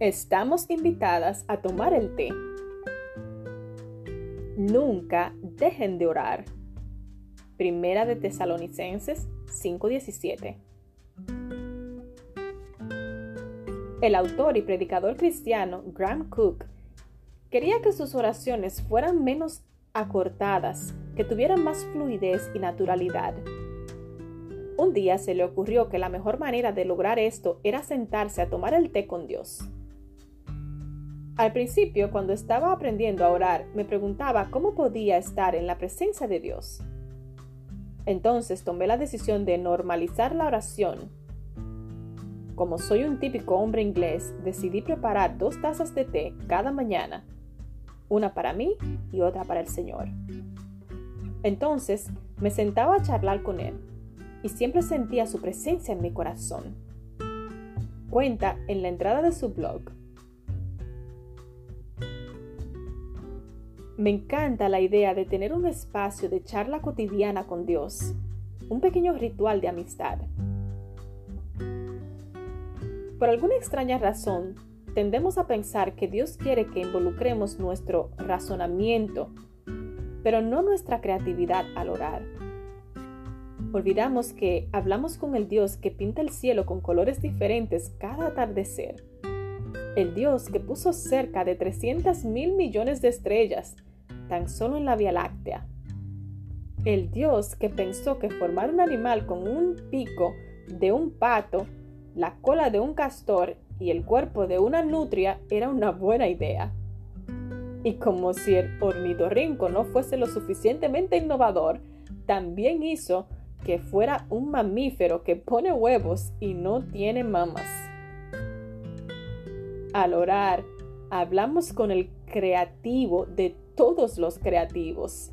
Estamos invitadas a tomar el té. Nunca dejen de orar. Primera de Tesalonicenses 5:17. El autor y predicador cristiano Graham Cook quería que sus oraciones fueran menos acortadas, que tuvieran más fluidez y naturalidad. Un día se le ocurrió que la mejor manera de lograr esto era sentarse a tomar el té con Dios. Al principio, cuando estaba aprendiendo a orar, me preguntaba cómo podía estar en la presencia de Dios. Entonces tomé la decisión de normalizar la oración. Como soy un típico hombre inglés, decidí preparar dos tazas de té cada mañana, una para mí y otra para el Señor. Entonces me sentaba a charlar con Él y siempre sentía su presencia en mi corazón. Cuenta en la entrada de su blog. Me encanta la idea de tener un espacio de charla cotidiana con Dios, un pequeño ritual de amistad. Por alguna extraña razón, tendemos a pensar que Dios quiere que involucremos nuestro razonamiento, pero no nuestra creatividad al orar. Olvidamos que hablamos con el Dios que pinta el cielo con colores diferentes cada atardecer. El Dios que puso cerca de 300 mil millones de estrellas tan solo en la Vía Láctea. El Dios que pensó que formar un animal con un pico de un pato, la cola de un castor y el cuerpo de una nutria era una buena idea. Y como si el ornitorrinco no fuese lo suficientemente innovador, también hizo que fuera un mamífero que pone huevos y no tiene mamas. Al orar, hablamos con el creativo de todos los creativos,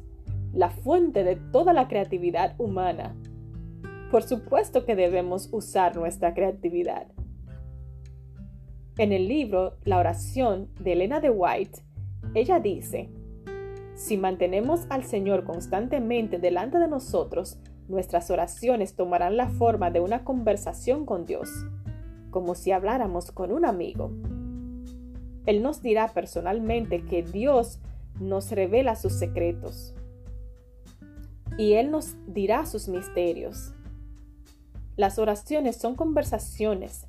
la fuente de toda la creatividad humana. Por supuesto que debemos usar nuestra creatividad. En el libro La oración de Elena de White, ella dice, si mantenemos al Señor constantemente delante de nosotros, nuestras oraciones tomarán la forma de una conversación con Dios, como si habláramos con un amigo. Él nos dirá personalmente que Dios nos revela sus secretos y Él nos dirá sus misterios. Las oraciones son conversaciones,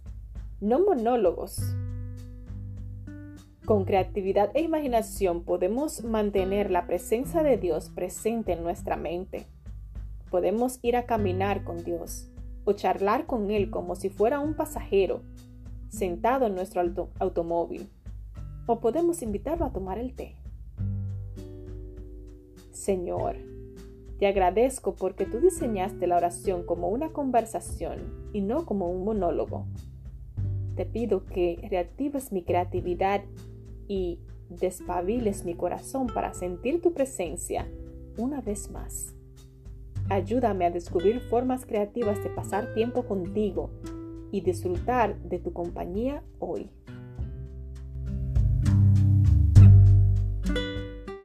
no monólogos. Con creatividad e imaginación podemos mantener la presencia de Dios presente en nuestra mente. Podemos ir a caminar con Dios o charlar con Él como si fuera un pasajero sentado en nuestro automóvil. O podemos invitarlo a tomar el té. Señor, te agradezco porque tú diseñaste la oración como una conversación y no como un monólogo. Te pido que reactives mi creatividad y despabiles mi corazón para sentir tu presencia una vez más. Ayúdame a descubrir formas creativas de pasar tiempo contigo y disfrutar de tu compañía hoy.